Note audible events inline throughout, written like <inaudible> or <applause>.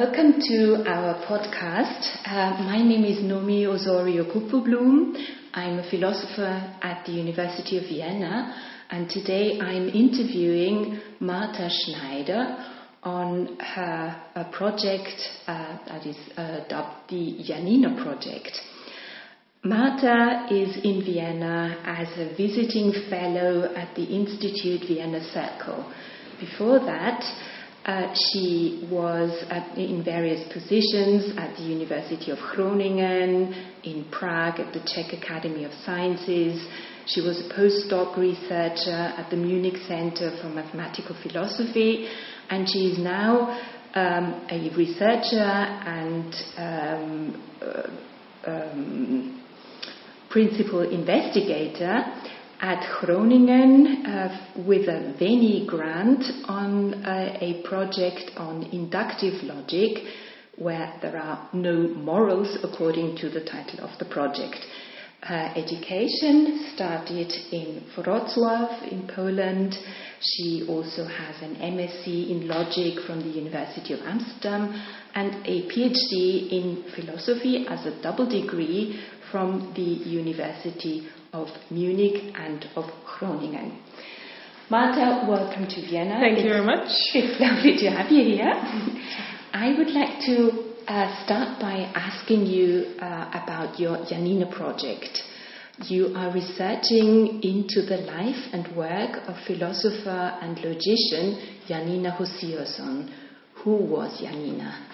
Welcome to our podcast. Uh, my name is Nomi Osorio Kupferblum. I'm a philosopher at the University of Vienna, and today I'm interviewing Marta Sznajder on her project uh, that is uh, dubbed the Janina Project. Marta is in Vienna as a visiting fellow at the Institute Vienna Circle. Before that, uh, she was at, in various positions at the University of Groningen, in Prague at the Czech Academy of Sciences. She was a postdoc researcher at the Munich Center for Mathematical Philosophy, and she is now um, a researcher and um, uh, um, principal investigator at Groningen uh, with a Veni grant on uh, a project on inductive logic where there are no morals according to the title of the project. Her education started in Wrocław in Poland. She also has an MSc in logic from the University of Amsterdam and a PhD in philosophy as a double degree from the University of Munich and of Groningen. Marta, welcome to Vienna. Thank it's, you very much. <laughs> It's lovely to have you here. I would like to uh, start by asking you uh, about your Janina project. You are researching into the life and work of philosopher and logician Janina Hosiasson. Who was Janina?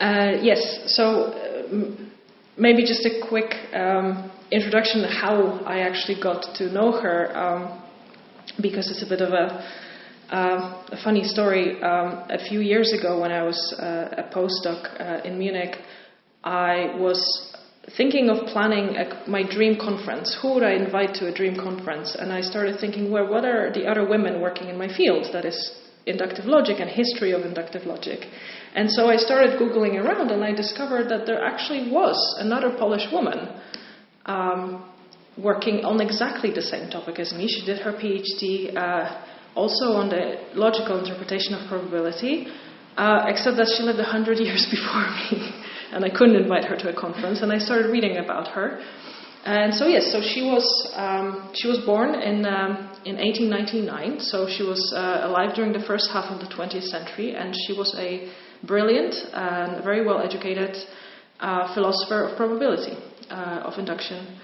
Uh, yes, so uh, maybe just a quick um, introduction how I actually got to know her, um, because it's a bit of a, uh, a funny story. Um, a few years ago, when I was uh, a postdoc uh, in Munich, I was thinking of planning a, my dream conference. Who would I invite to a dream conference? And I started thinking, well, what are the other women working in my field? That is inductive logic and history of inductive logic. And so I started Googling around and I discovered that there actually was another Polish woman um, working on exactly the same topic as me. She did her PhD uh, also on the logical interpretation of probability, uh, except that she lived 100 <laughs> years before me. and I couldn't invite her to a conference, and I started reading about her. And so yes, so she was um, she was born in um, in 1899. So she was uh, alive during the first half of the 20th century, and she was a brilliant and very well educated uh, philosopher of probability uh, of induction.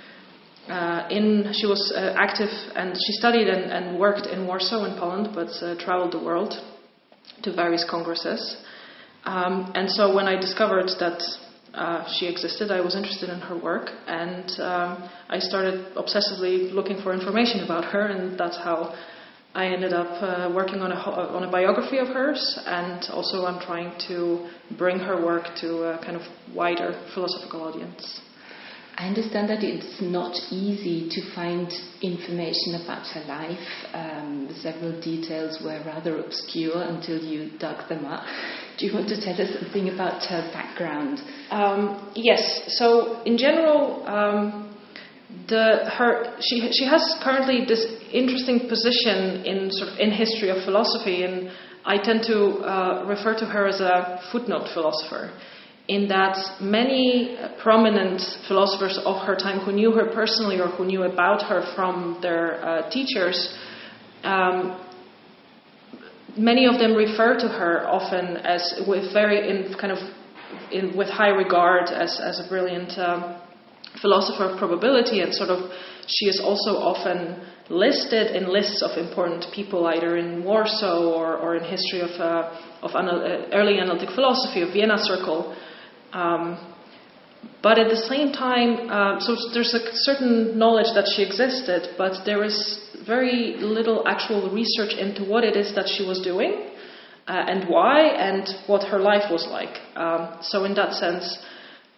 Uh, in she was uh, active and she studied and, and, worked in Warsaw in Poland, but uh, traveled the world to various congresses. Um, and so when I discovered that uh, she existed. I was interested in her work, and um, I started obsessively looking for information about her, and that's how I ended up uh, working on a, on a biography of hers, and also I'm trying to bring her work to a kind of wider philosophical audience. I understand that it's not easy to find information about her life. Um, several details were rather obscure until you dug them up. Do you want to tell us something about her background? Um, yes. So, in general, um, the, her, she, she has currently this interesting position in, sort of, in history of philosophy, and I tend to uh, refer to her as a footnote philosopher in that many prominent philosophers of her time who knew her personally or who knew about her from their uh, teachers, um, many of them refer to her often as with very in kind of in, with high regard as, as a brilliant um, philosopher of probability and sort of she is also often listed in lists of important people either in Warsaw or, or in history of, uh, of anal- uh, early analytic philosophy of Vienna Circle Um, but at the same time, uh, so there's a certain knowledge that she existed, but there is very little actual research into what it is that she was doing uh, and why and what her life was like. Um, so in that sense,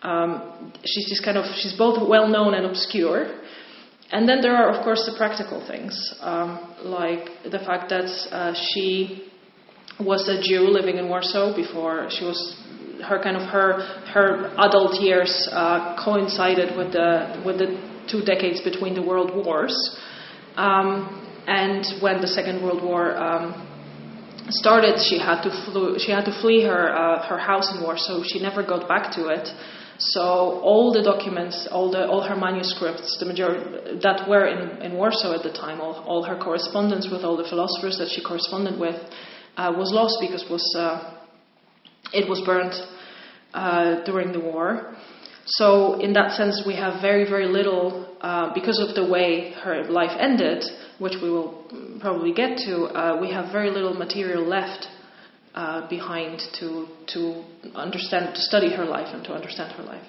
um, she's just kind of she's both well known and obscure. And then there are, of course, the practical things, um, like the fact that uh, she was a Jew living in Warsaw before she was her kind of her her adult years uh, coincided with the with the two decades between the world wars, um, and when the Second World War um, started, she had to flew, she had to flee her uh, her house in Warsaw. She never got back to it. So all the documents, all the all her manuscripts, the majority that were in, in Warsaw at the time, all, all her correspondence with all the philosophers that she corresponded with, uh, was lost because was uh, it was burned uh, during the war. So in that sense, we have very very little uh, because of the way her life ended, which we will probably get to. Uh, we have very little material left uh, behind to to understand, to study her life, and to understand her life.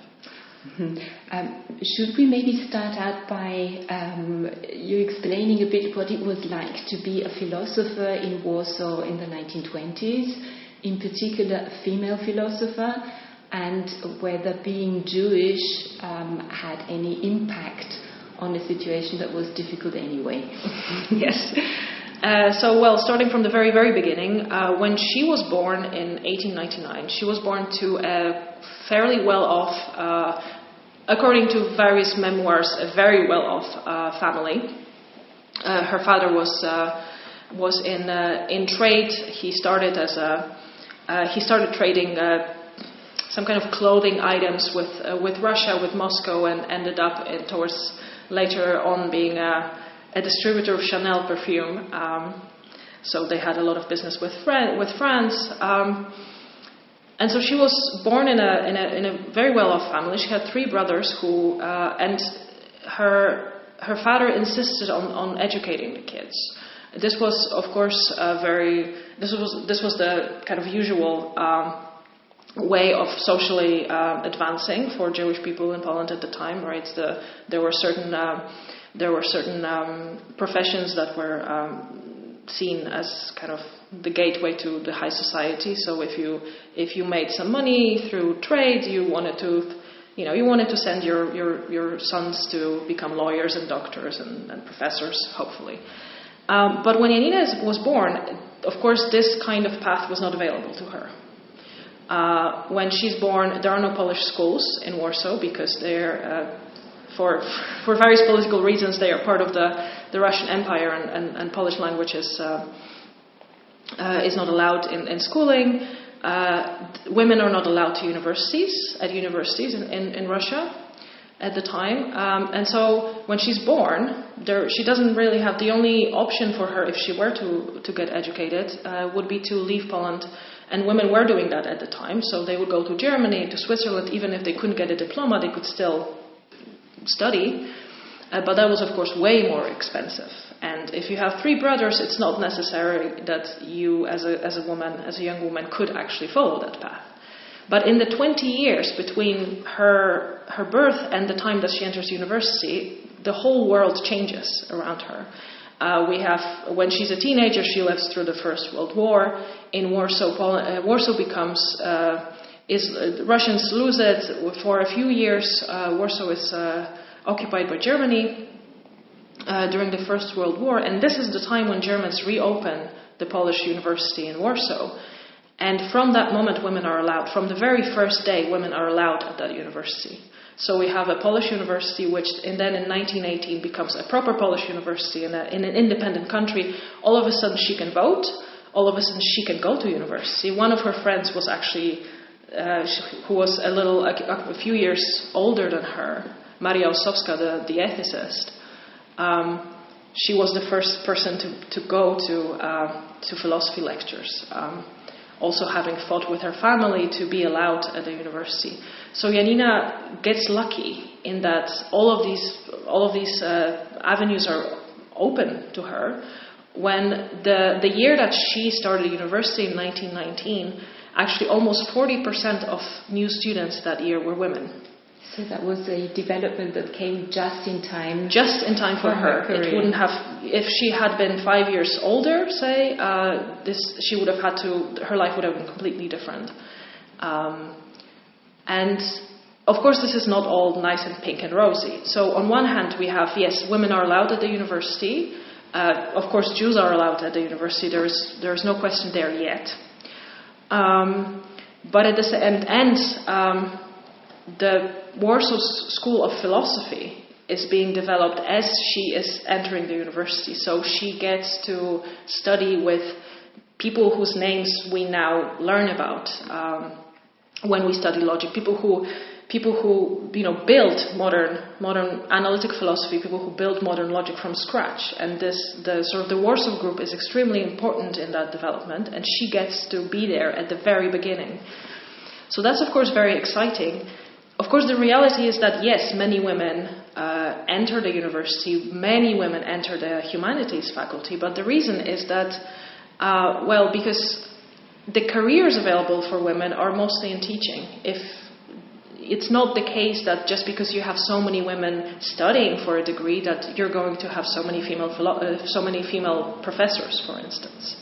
Mm-hmm. Um, should we maybe start out by um, you explaining a bit what it was like to be a philosopher in Warsaw in the 1920s, in particular a female philosopher, and whether being Jewish um, had any impact on a situation that was difficult anyway? <laughs> yes. Uh, so, well, starting from the very, very beginning, uh, when she was born in 1899, she was born to a fairly well off, uh, according to various memoirs, a very well off uh, family. Uh, her father was, was in, in trade. He started as a, he started trading some kind of clothing items with, with Russia, with Moscow, and ended up in, towards later on being a a distributor of Chanel perfume. Um, so they had a lot of business with, Fran- with France. Um, and so she was born in a, in a, in a very well off family. She had three brothers who, uh, and her, her father insisted on, on educating the kids. This was, of course, a very, this was, this was the kind of usual um, way of socially uh, advancing for Jewish people in Poland at the time, right? The, there were certain uh, there were certain um, professions that were um, seen as kind of the gateway to the high society. So if you if you made some money through trade, you wanted to you know you wanted to send your your, your sons to become lawyers and doctors and, and professors, hopefully. Um, but when Janina was born, of course, this kind of path was not available to her. Uh, when she's born, there are no Polish schools in Warsaw because they're uh, for, for various political reasons, they are part of the, the Russian Empire, and, and, and Polish language is, uh, uh, is not allowed in, in schooling. Uh, women are not allowed to universities, at universities in, in, in Russia at the time. Um, and so when she's born, there, she doesn't really have the only option for her if she were to, to get educated uh, would be to leave Poland. And women were doing that at the time, so they would go to Germany, to Switzerland, even if they couldn't get a diploma, they could still study, uh, but that was, of course, way more expensive. And if you have three brothers, it's not necessary that you, as a, as a woman, as a young woman, could actually follow that path. But in the 20 years between her, her birth and the time that she enters university, the whole world changes around her. Uh, we have, when she's a teenager, she lives through the First World War. In Warsaw, uh, Warsaw becomes uh, is uh, Russians lose it for a few years. Uh, Warsaw is uh, occupied by Germany uh, during the First World War, and this is the time when Germans reopen the Polish University in Warsaw. And from that moment, women are allowed. From the very first day, women are allowed at that university. So we have a Polish university, which and then in 1918 becomes a proper Polish university in, a, in an independent country. All of a sudden, she can vote. All of a sudden, she can go to university. One of her friends was actually uh, who was a little, a, few years older than her, Maria Ossowska, the, the ethicist. Um, she was the first person to, to go to, uh, to philosophy lectures, um, also having fought with her family to be allowed at the university. So Janina gets lucky in that all of these, all of these uh, avenues are open to her. When the, the year that she started university in 1919, actually almost 40% of new students that year were women. So that was a development that came just in time. Just in time for, For her her. It wouldn't have, if she had been five years older, say, uh, this she would have had to. Her life would have been completely different. Um, and of course, this is not all nice and pink and rosy. So on one hand, we have yes, women are allowed at the university. Uh, of course, Jews are allowed at the university. There is there is no question there yet. Um, but at the end, and um, the Warsaw School of Philosophy is being developed as she is entering the university. So she gets to study with people whose names we now learn about um, when we study logic. People who people who you know build modern modern analytic philosophy. People who build modern logic from scratch. And this the sort of the Warsaw group is extremely important in that development. And she gets to be there at the very beginning. So that's of course very exciting. Of course, the reality is that yes, many women uh, enter the university, many women enter the humanities faculty, but the reason is that, uh, well, because the careers available for women are mostly in teaching. If it's not the case that just because you have so many women studying for a degree that you're going to have so many female uh, so many female professors, for instance,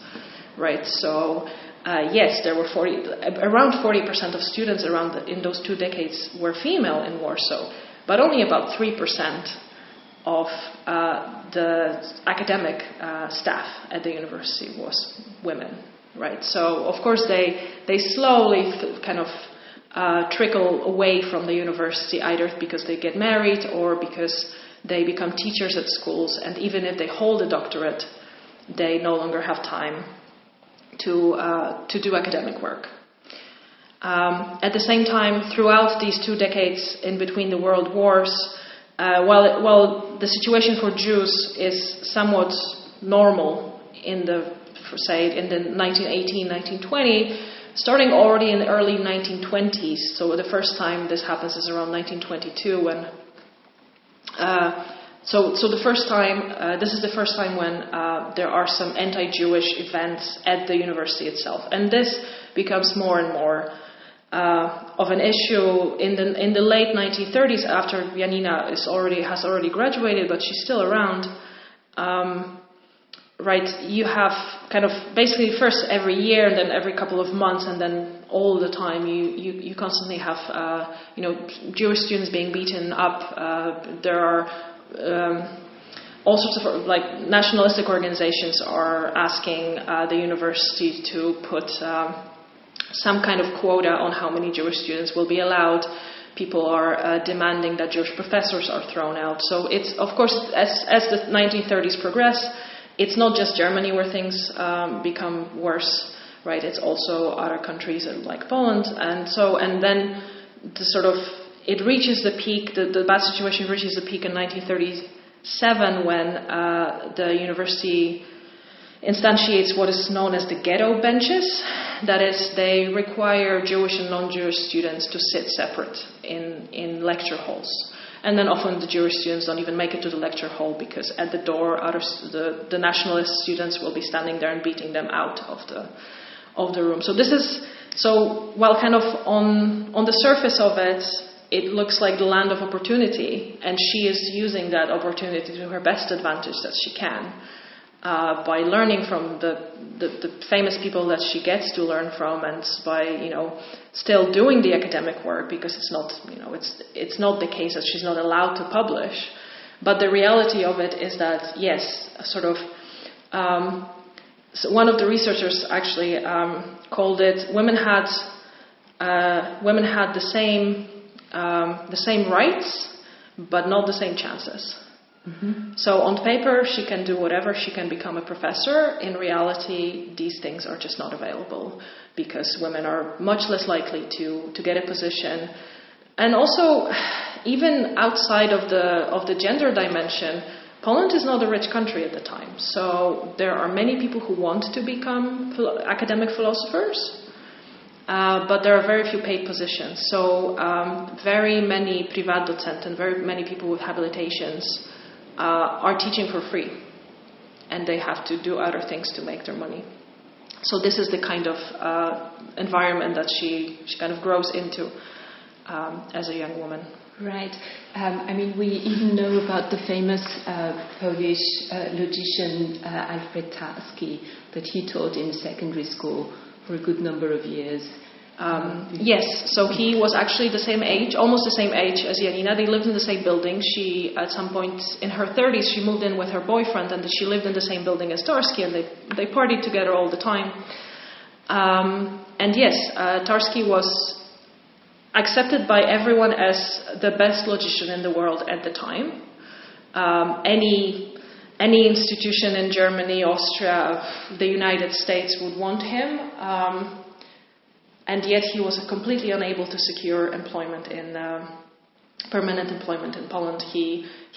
right? So uh, yes, there were 40, around 40% of students around the, in those two decades were female in Warsaw, but only about 3% of uh, the academic uh, staff at the university was women, right? So of course they they slowly kind of uh, trickle away from the university either because they get married or because they become teachers at schools, and even if they hold a doctorate, they no longer have time to, uh, to do academic work. Um, at the same time, throughout these two decades in between the world wars, uh, while, while the situation for Jews is somewhat normal in the, say, in the 1918, 1920, starting already in the early 1920s, so the first time this happens is around 1922 when uh, so, so the first time, uh, this is the first time when uh, there are some anti-Jewish events at the university itself, and this becomes more and more uh, of an issue in the in the late 1930s. After Janina is already has already graduated, but she's still around. Um, right, you have kind of basically first every year, and then every couple of months, and then all the time you, you, you constantly have uh, you know Jewish students being beaten up. Uh, there are um, all sorts of like nationalistic organizations are asking uh, the university to put um, some kind of quota on how many Jewish students will be allowed. People are uh, demanding that Jewish professors are thrown out. So it's of course as as the 1930s progress, it's not just Germany where things um, become worse, right? It's also other countries like Poland, and so and then the sort of it reaches the peak. The, the bad situation reaches the peak in 1937 when uh, the university instantiates what is known as the ghetto benches. That is, they require Jewish and non-Jewish students to sit separate in in lecture halls. And then often the Jewish students don't even make it to the lecture hall because at the door, other, the, the nationalist students will be standing there and beating them out of the, of the room. So this is, so while kind of on, on the surface of it, it looks like the land of opportunity, and she is using that opportunity to her best advantage that she can. Uh, by learning from the, the, the, famous people that she gets to learn from, and by you know still doing the academic work because it's not you know it's it's not the case that she's not allowed to publish, but the reality of it is that yes, sort of. Um, so one of the researchers actually um, called it women had uh, women had the same um, the same rights, but not the same chances. Mm-hmm. So on paper, she can do whatever. She can become a professor. In reality, these things are just not available because women are much less likely to, to get a position. And also, even outside of the of the gender dimension, Poland is not a rich country at the time. So there are many people who want to become academic philosophers. Uh, but there are very few paid positions. So um, very many privat docent and very many people with habilitations uh, are teaching for free, and they have to do other things to make their money. So this is the kind of uh, environment that she, she kind of grows into um, as a young woman. Right. Um, I mean, we even know about the famous uh, Polish uh, logician uh, Alfred Tarski that he taught in secondary school for a good number of years. Um, yes, so he was actually the same age, almost the same age as Janina. They lived in the same building. She, at some point in her 30s, she moved in with her boyfriend, and she lived in the same building as Tarski, and they, they partied together all the time. Um, and yes, uh, Tarski was accepted by everyone as the best logician in the world at the time. Um, any any institution in Germany, Austria, the United States would want him, um, and yet he was completely unable to secure employment in uh, permanent employment in Poland. He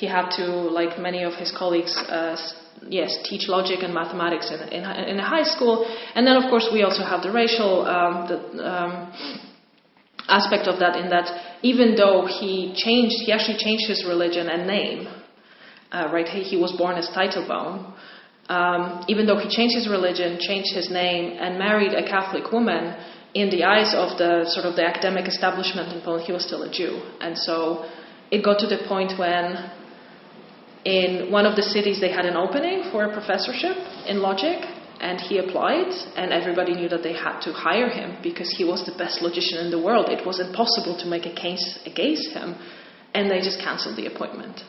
he had to, like many of his colleagues, uh, yes, teach logic and mathematics in, in, in a high school, and then of course we also have the racial. Um, the, um, aspect of that in that even though he changed, he actually changed his religion and name, uh, right? He, he, was born as Teitelbaum. Um, even though he changed his religion, changed his name, and married a Catholic woman, in the eyes of the sort of the academic establishment in Poland, he was still a Jew. And so it got to the point when in one of the cities they had an opening for a professorship in logic, and he applied, and everybody knew that they had to hire him because he was the best logician in the world. It was impossible to make a case against him, and they just cancelled the appointment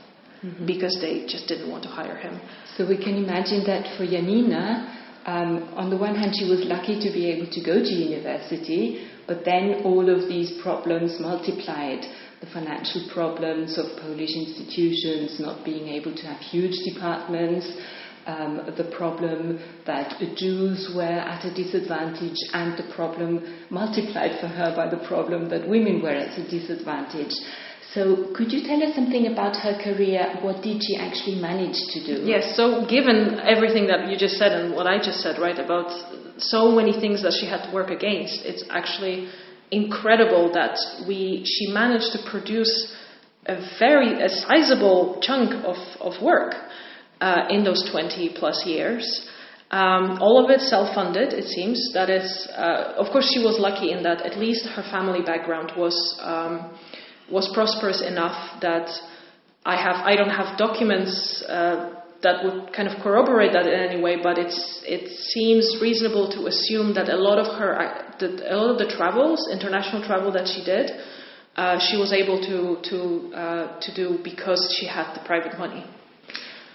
mm-hmm. because they just didn't want to hire him. So we can imagine that for Janina, um, on the one hand, she was lucky to be able to go to university, but then all of these problems multiplied. The financial problems of Polish institutions not being able to have huge departments, um, the problem that Jews were at a disadvantage, and the problem multiplied for her by the problem that women were at a disadvantage. So, could you tell us something about her career? What did she actually manage to do? Yes, so given everything that you just said and what I just said, right, about so many things that she had to work against, it's actually incredible that we she managed to produce a very a sizable chunk of, of work uh, in those 20 plus years. Um, all of it self-funded, it seems. That is, uh, of course, she was lucky in that at least her family background was um, was prosperous enough that I have I don't have documents uh, that would kind of corroborate that in any way, but it's it seems reasonable to assume that a lot of her that a lot of the travels, international travel that she did, uh, she was able to to uh, to do because she had the private money.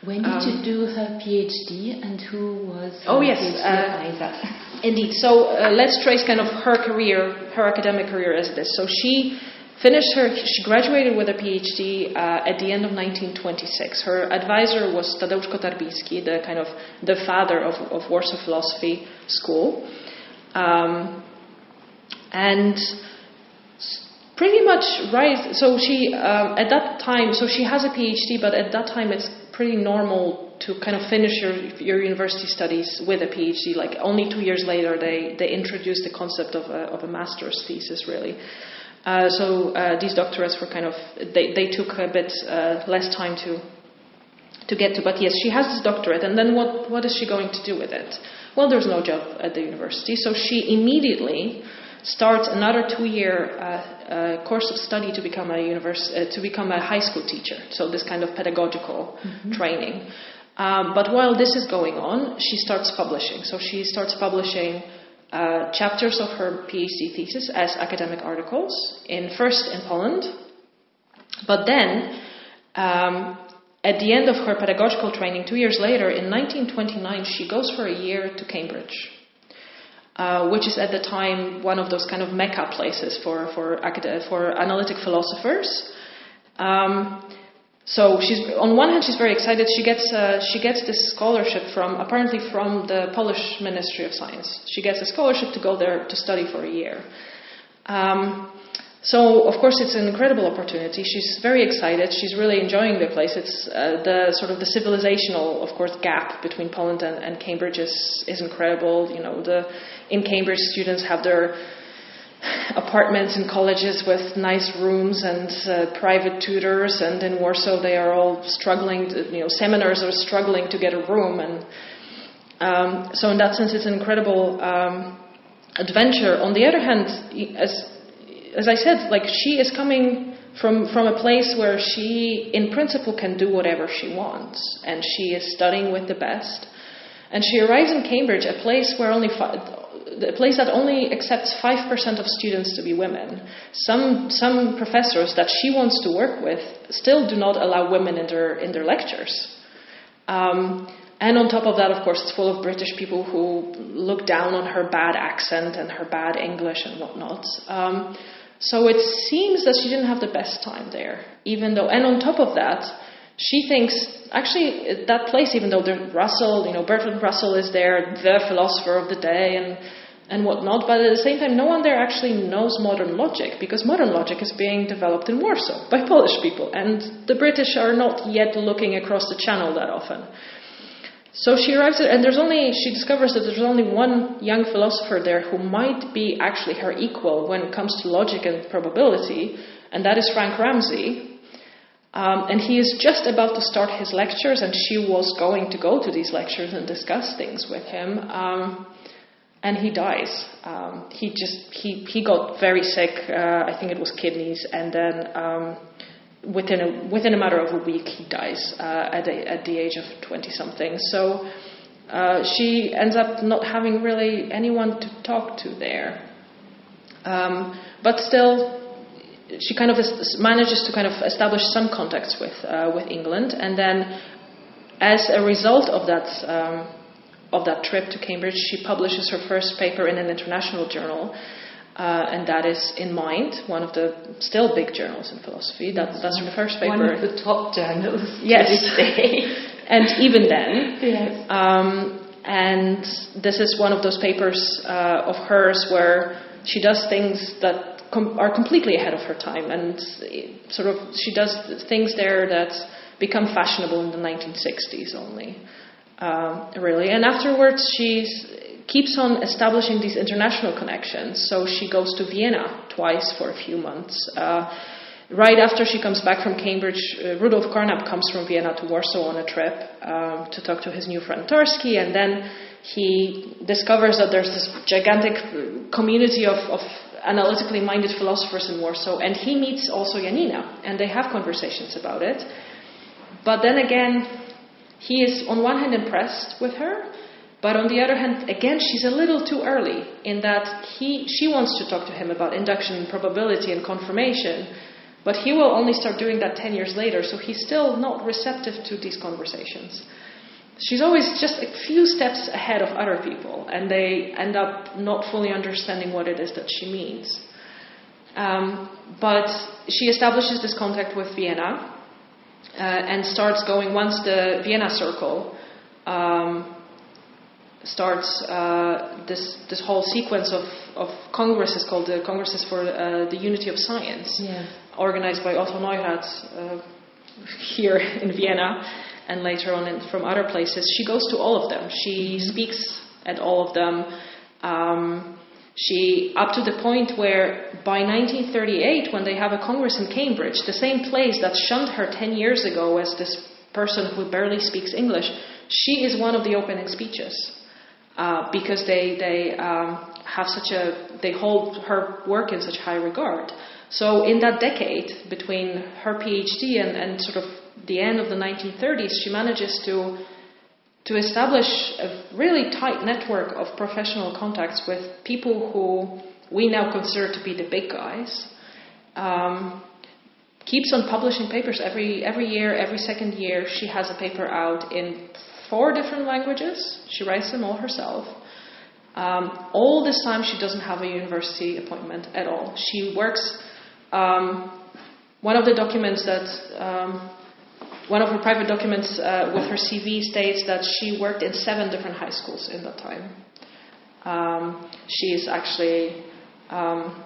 When did um, you do her PhD and who was Oh, yes. Uh, <laughs> indeed. So uh, let's trace kind of her career, her academic career as this. So she finished her, she graduated with a PhD uh, at the end of 1926. Her advisor was Tadeusz Kotarbiński, the kind of the father of, of Warsaw Philosophy School. Um, and pretty much right. So she um, at that time, so she has a PhD, but at that time it's pretty normal to kind of finish your, your university studies with a PhD. Like only two years later, they, they introduced the concept of a, of a master's thesis, really. Uh, so uh, these doctorates were kind of they, they took a bit uh, less time to to get to. But yes, she has this doctorate, and then what what is she going to do with it? Well, there's no job at the university, so she immediately starts another two-year uh, uh, course of study to become a univers- uh, to become a high school teacher. So this kind of pedagogical mm-hmm. training. Um, but while this is going on, she starts publishing. So she starts publishing uh, chapters of her PhD thesis as academic articles in first in Poland, but then. Um, at the end of her pedagogical training, two years later, in 1929, she goes for a year to Cambridge uh, which is at the time one of those kind of mecca places for for, for analytic philosophers. Um, so she's on one hand she's very excited. She gets uh, she gets this scholarship from apparently from the Polish Ministry of Science. She gets a scholarship to go there to study for a year. Um, so of course it's an incredible opportunity. She's very excited. She's really enjoying the place. It's uh, the sort of the civilizational, of course, gap between Poland and, and Cambridge is is incredible. You know, the in Cambridge students have their apartments in colleges with nice rooms and uh, private tutors, and in Warsaw they are all struggling. To, you know, seminars are struggling to get a room and. Um, so in that sense, it's an incredible um, adventure. On the other hand, as as I said, like she is coming from from a place where she, in principle, can do whatever she wants, and she is studying with the best. And she arrives in Cambridge, a place where only fi- a place that only accepts five percent of students to be women. Some some professors that she wants to work with still do not allow women in their in their lectures. Um, and on top of that, of course, it's full of British people who look down on her bad accent and her bad English and whatnot. Um, so it seems that she didn't have the best time there, even though, and on top of that, she thinks actually that place, even though Russell, you know, Bertrand Russell is there, the philosopher of the day, and and whatnot, but at the same time, no one there actually knows modern logic because modern logic is being developed in Warsaw by Polish people, and the British are not yet looking across the channel that often. So she arrives at, and there's only, she discovers that there's only one young philosopher there who might be actually her equal when it comes to logic and probability, and that is Frank Ramsey. Um, and he is just about to start his lectures, and she was going to go to these lectures and discuss things with him. Um, and he dies. Um, he just he he got very sick. Uh, I think it was kidneys, and then um, within a, within a matter of a week, he dies uh, at, a, at the age of 20 something. So uh, she ends up not having really anyone to talk to there. Um, but still, she kind of manages to kind of establish some contacts with uh, with England, and then, as a result of that um, of that trip to Cambridge, she publishes her first paper in an international journal uh, and that is in Mind, one of the still big journals in philosophy. That, that's her first paper. One of the top journals. Yes. <laughs> and even then. Yes. Um, and this is one of those papers uh, of hers where she does things that com- are completely ahead of her time, and sort of she does things there that become fashionable in the 1960s only. Um, really, and afterwards she keeps on establishing these international connections. So she goes to Vienna twice for a few months. Uh, right after she comes back from Cambridge, uh, Rudolf Carnap comes from Vienna to Warsaw on a trip um, to talk to his new friend Tarski, and then he discovers that there's this gigantic community of, of analytically minded philosophers in Warsaw, and he meets also Janina, and they have conversations about it. But then again, he is on one hand impressed with her, but on the other hand, again, she's a little too early in that he, she wants to talk to him about induction, probability, and confirmation, but he will only start doing that 10 years later, so he's still not receptive to these conversations. She's always just a few steps ahead of other people, and they end up not fully understanding what it is that she means. Um, but she establishes this contact with Vienna uh, and starts going once the Vienna Circle. Um, starts uh, this this whole sequence of, of congresses called the Congresses for uh, the Unity of Science, yes. organized by Otto Neurath uh, here <laughs> in Vienna and later on in, from other places. She goes to all of them. She mm-hmm. speaks at all of them. Um, she up to the point where by 1938, when they have a congress in Cambridge, the same place that shunned her 10 years ago as this person who barely speaks English, she is one of the opening speeches. Uh, because they they um, have such a they hold her work in such high regard. So in that decade between her PhD and, and sort of the end of the 1930s, she manages to to establish a really tight network of professional contacts with people who we now consider to be the big guys. Um, keeps on publishing papers every every year, every second year. She has a paper out in four different languages. She writes them all herself. Um, all this time, she doesn't have a university appointment at all. She works. Um, one of the documents that, um, one of her private documents uh, with her CV states that she worked in seven different high schools in that time. Um, she is actually um,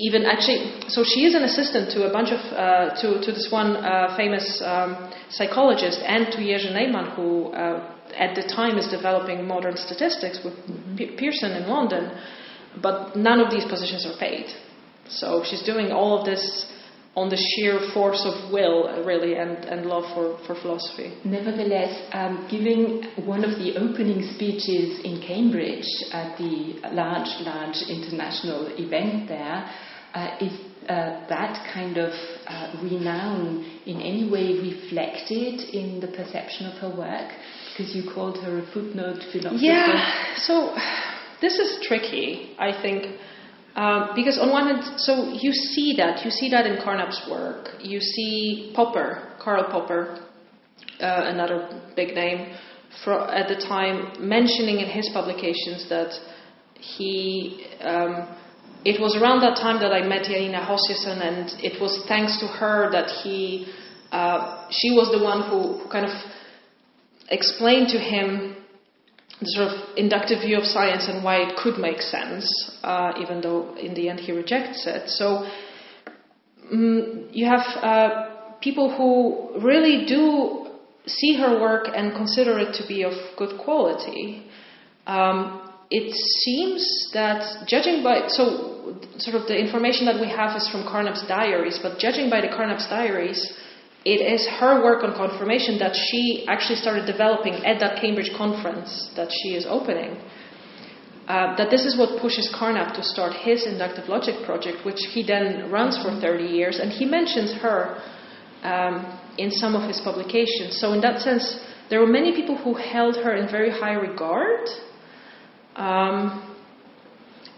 even actually, so she is an assistant to a bunch of, uh, to, to this one uh, famous um, psychologist and to Jerzy Neyman, who uh, at the time is developing modern statistics with mm-hmm. P- Pearson in London, but none of these positions are paid. So she's doing all of this on the sheer force of will, really, and, and love for, for philosophy. Nevertheless, um, giving one of the opening speeches in Cambridge at the large, large international event there, uh, is uh, that kind of uh, renown in any way reflected in the perception of her work? Because you called her a footnote philosopher. Yeah, so this is tricky, I think. Um, because on one hand, so you see that you see that in Carnap's work. You see Popper, Karl Popper, uh, another big name for, at the time, mentioning in his publications that he. Um, it was around that time that I met Janina Hosiasson, and it was thanks to her that he. Uh, she was the one who kind of explained to him the sort of inductive view of science and why it could make sense, uh, even though in the end he rejects it. So um, you have uh, people who really do see her work and consider it to be of good quality. Um, it seems that judging by so sort of the information that we have is from Carnap's diaries, but judging by the Carnap's diaries, it is her work on confirmation that she actually started developing at that Cambridge conference that she is opening. Uh, that this is what pushes Carnap to start his inductive logic project, which he then runs for 30 years, and he mentions her um, in some of his publications. So, in that sense, there were many people who held her in very high regard. Um,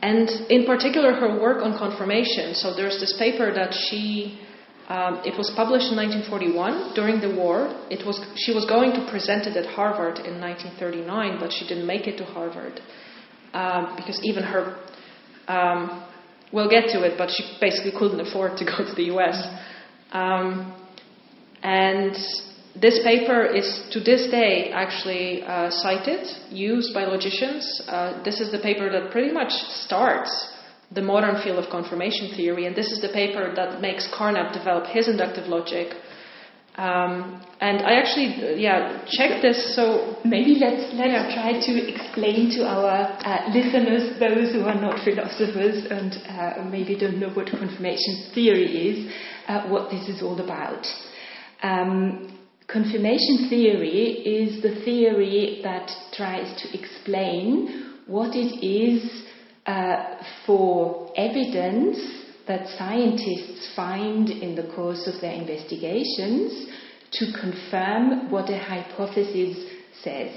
and in particular, her work on confirmation. So, there's this paper that she um, it was published in 1941 during the war. It was, she was going to present it at Harvard in 1939, but she didn't make it to Harvard um, because even her, um, we'll get to it, but she basically couldn't afford to go to the US. Um, and this paper is to this day actually uh, cited, used by logicians. Uh, this is the paper that pretty much starts the modern field of confirmation theory, and this is the paper that makes Carnap develop his inductive logic. Um, and I actually, yeah, checked this. So maybe let's let's yeah. try to explain to our uh, listeners, those who are not philosophers and uh, maybe don't know what confirmation theory is, uh, what this is all about. Um, confirmation theory is the theory that tries to explain what it is uh, for evidence that scientists find in the course of their investigations to confirm what a hypothesis says.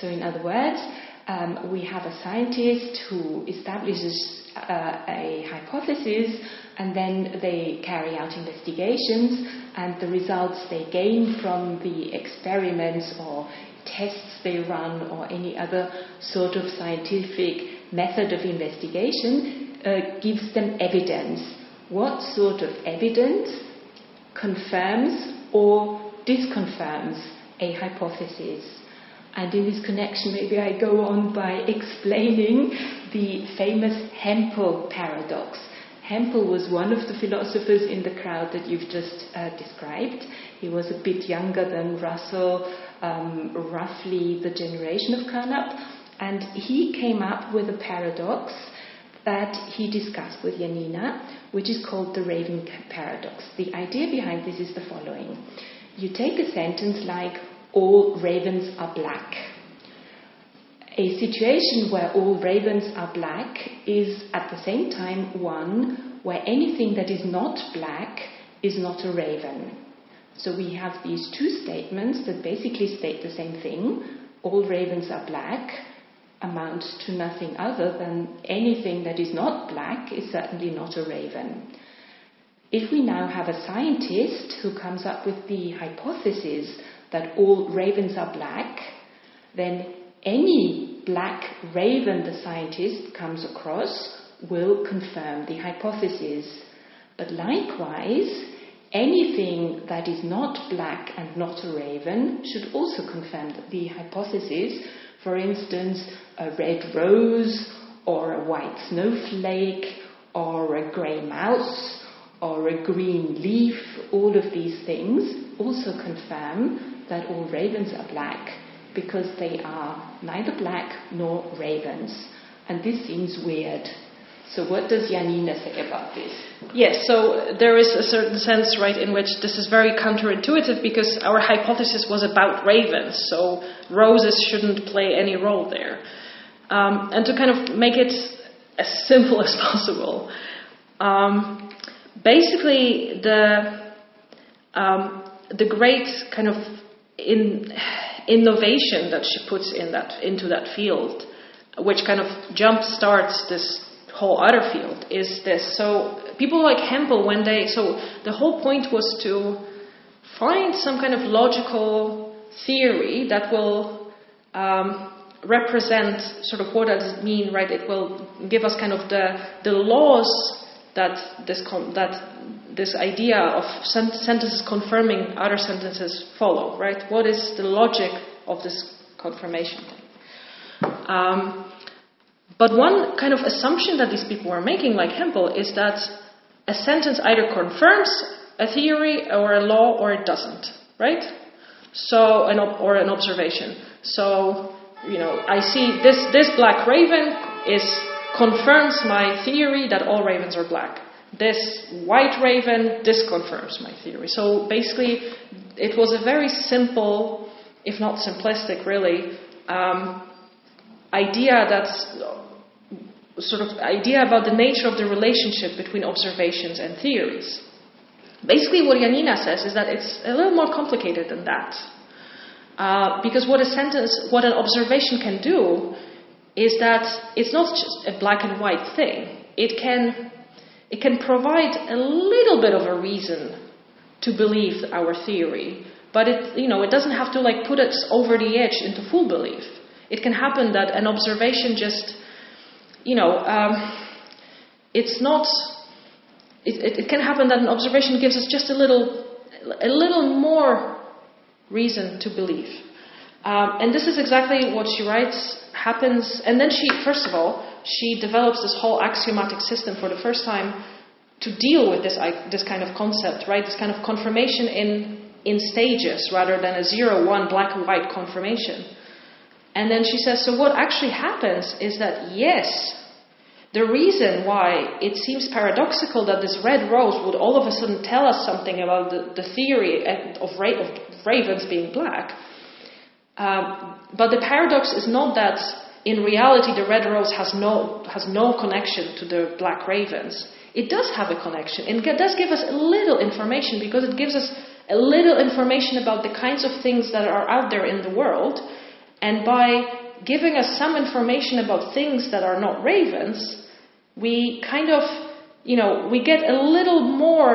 So, in other words, um, we have a scientist who establishes uh, a hypothesis and then they carry out investigations, and the results they gain from the experiments or tests they run or any other sort of scientific method of investigation uh, gives them evidence. What sort of evidence confirms or disconfirms a hypothesis? And in this connection, maybe I go on by <laughs> explaining the famous Hempel paradox. Hempel was one of the philosophers in the crowd that you've just uh, described. He was a bit younger than Russell, um, roughly the generation of Carnap, and he came up with a paradox that he discussed with Janina, which is called the raven paradox. The idea behind this is the following you take a sentence like, All ravens are black. A situation where all ravens are black is at the same time one where anything that is not black is not a raven. So we have these two statements that basically state the same thing. All ravens are black amounts to nothing other than anything that is not black is certainly not a raven. If we now have a scientist who comes up with the hypothesis that all ravens are black, then any black raven the scientist comes across will confirm the hypothesis. But likewise, anything that is not black and not a raven should also confirm the hypothesis. For instance, a red rose or a white snowflake or a grey mouse or a green leaf, all of these things also confirm that all ravens are black because they are neither black nor ravens. And this seems weird. So, what does Janina say about this? Yes, so there is a certain sense, right, in which this is very counterintuitive because our hypothesis was about ravens, so roses shouldn't play any role there. Um, and to kind of make it as simple <laughs> as possible, um, basically the um, the great kind of in, innovation that she puts in that into that field, which kind of jump starts this whole other field, is this. So people like Hempel, when they so the whole point was to find some kind of logical theory that will um, represent sort of what does it mean, right? It will give us kind of the the laws that this that this idea of sen- sentences confirming other sentences follow, right? What is the logic of this confirmation thing? Um, but one kind of assumption that these people were making, like Hempel, is that a sentence either confirms a theory or a law or it doesn't, right? So, an or an observation. So, you know, I see this, this black raven is confirms my theory that all ravens are black. This white raven, disconfirms my theory. So basically, it was a very simple, if not simplistic, really, um, idea that's sort of idea about the nature of the relationship between observations and theories. Basically, what Janina says is that it's a little more complicated than that. Uh, because what a sentence, what an observation can do, is that it's not just a black and white thing. It can, it can provide a little bit of a reason to believe our theory, but it, you know, it doesn't have to like put us over the edge into full belief. It can happen that an observation just you know, um, it's not. It, it, it, can happen that an observation gives us just a little, a little more reason to believe. Um, and this is exactly what she writes happens. And then she, first of all, she develops this whole axiomatic system for the first time to deal with this, this kind of concept, right? This kind of confirmation in, in stages rather than a zero, one, black and white confirmation. And then she says, so what actually happens is that, yes, the reason why it seems paradoxical that this red rose would all of a sudden tell us something about the, the theory of, ra- of, ravens being black. Um, but the paradox is not that in reality the red rose has no, has no connection to the black ravens. It does have a connection. It does give us a little information because it gives us a little information about the kinds of things that are out there in the world and by giving us some information about things that are not ravens, we kind of, you know, we get a little more,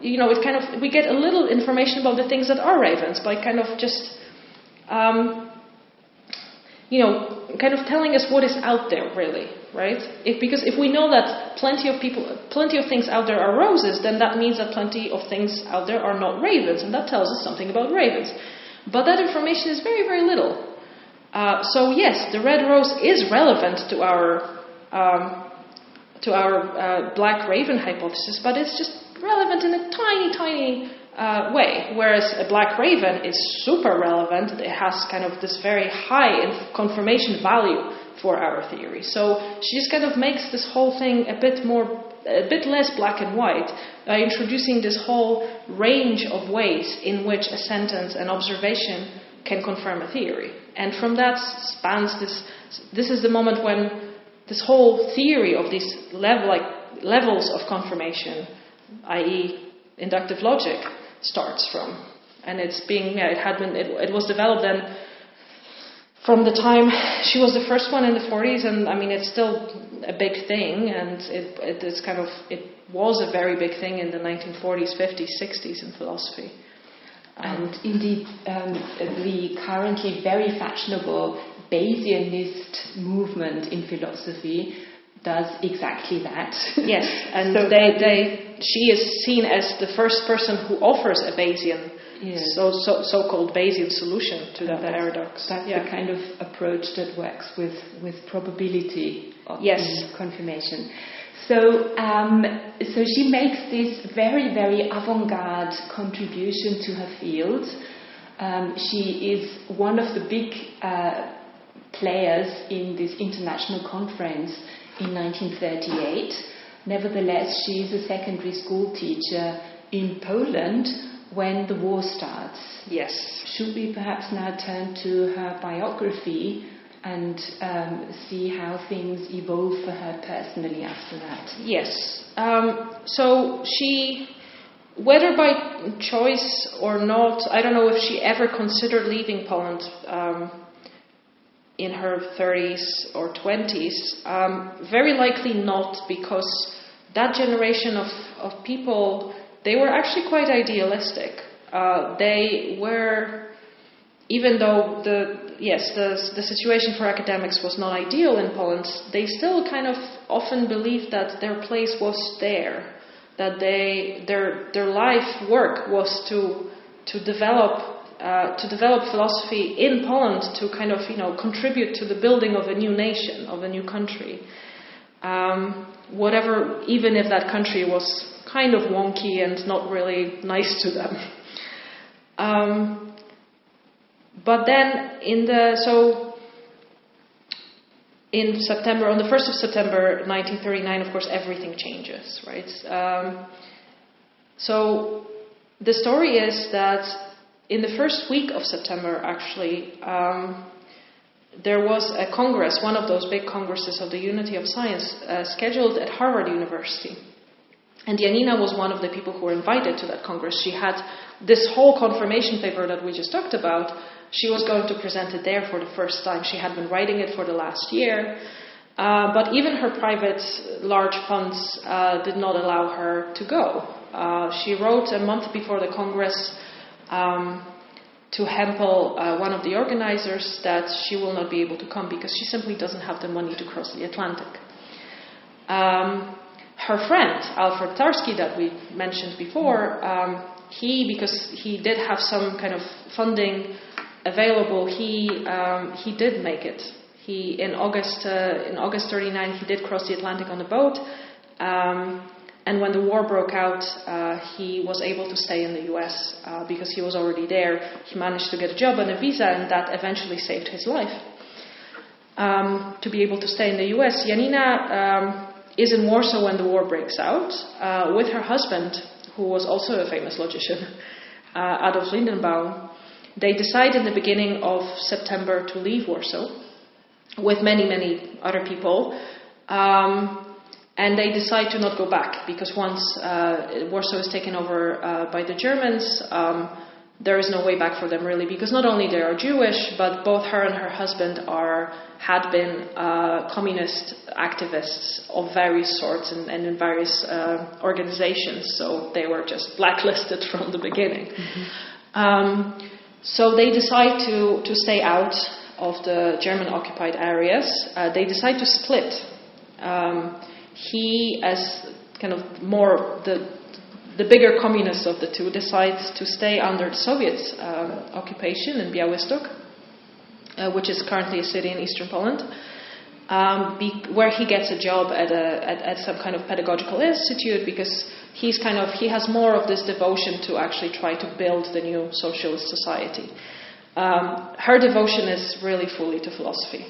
you know, it kind of, we get a little information about the things that are ravens by kind of just, um, you know, kind of telling us what is out there, really, right? If, because if we know that plenty of people, plenty of things out there are roses, then that means that plenty of things out there are not ravens, and that tells us something about ravens. But that information is very, very little. Uh, so yes, the red rose is relevant to our um, to our uh, black raven hypothesis, but it's just relevant in a tiny, tiny uh, way. Whereas a black raven is super relevant; it has kind of this very high confirmation value for our theory. So she just kind of makes this whole thing a bit more, a bit less black and white by introducing this whole range of ways in which a sentence, an observation, can confirm a theory. And from that spans this. This is the moment when this whole theory of these level, like levels of confirmation, i.e., inductive logic, starts from. And it's being, yeah, it had been, it, it was developed then from the time she was the first one in the 40s, and I mean, it's still a big thing, and it, it is kind of, it was a very big thing in the 1940s, 50s, 60s in philosophy. And indeed, um, the currently very fashionable Bayesianist movement in philosophy does exactly that. Yes, <laughs> and so they, they, she is seen as the first person who offers a Bayesian, yes. so, so, so-called Bayesian solution to that paradox. That's yeah. the kind of approach that works with, with probability of yes. confirmation. So, um, so she makes this very, very avant-garde contribution to her field. Um, she is one of the big uh, players in this international conference in 1938. Nevertheless, she is a secondary school teacher in Poland when the war starts. Yes. Should we perhaps now turn to her biography and um, see how things evolve for her personally after that? Yes. Um, so she, whether by choice or not, I don't know if she ever considered leaving Poland. Um, in her 30s or 20s, um, very likely not, because that generation of, of people they were actually quite idealistic. Uh, they were, even though the yes the the situation for academics was not ideal in Poland, they still kind of often believed that their place was there, that they their their life work was to to develop. Uh, to develop philosophy in Poland to kind of you know contribute to the building of a new nation of a new country, um, whatever even if that country was kind of wonky and not really nice to them. <laughs> Um, but then in the so in September, on the 1st of September 1939, of course, everything changes, right? Um, so the story is that in the first week of September, actually, um, there was a congress, one of those big congresses of the Unity of Science, uh, scheduled at Harvard University. And Janina was one of the people who were invited to that Congress. She had this whole confirmation paper that we just talked about. She was going to present it there for the first time. She had been writing it for the last year. Uh, but even her private large funds uh, did not allow her to go. Uh, she wrote a month before the Congress um, to Hempel, uh, one of the organizers, that she will not be able to come because she simply doesn't have the money to cross the Atlantic. Um, her friend, Alfred Tarski, that we mentioned before, um, he, because he did have some kind of funding available, he, um, he did make it. He, in August, uh, in August 39, he did cross the Atlantic on a boat. Um, and when the war broke out, uh, he was able to stay in the US uh, because he was already there. He managed to get a job and a visa, and that eventually saved his life. Um, to be able to stay in the US, Janina um, is in Warsaw when the war breaks out uh, with her husband, who was also a famous logician, <laughs> uh, Adolf Lindenbaum. They decide in the beginning of September to leave Warsaw with many, many other people. Um, and they decide to not go back because once uh, Warsaw is taken over uh, by the Germans, um, there is no way back for them really because not only they are Jewish, but both her and her husband are had been uh, communist activists of various sorts and, and in various uh, organizations, so they were just blacklisted <laughs> from the beginning. Mm-hmm. Um, so they decide to, to stay out of the German occupied areas. Uh, they decide to split. Um, he, as kind of more the the bigger communist of the two decides to stay under the Soviet um, occupation in Białystok, uh, which is currently a city in eastern Poland, um, be, where he gets a job at, a, at, at, some kind of pedagogical institute because he's kind of he has more of this devotion to actually try to build the new socialist society. Um, her devotion is really fully to philosophy.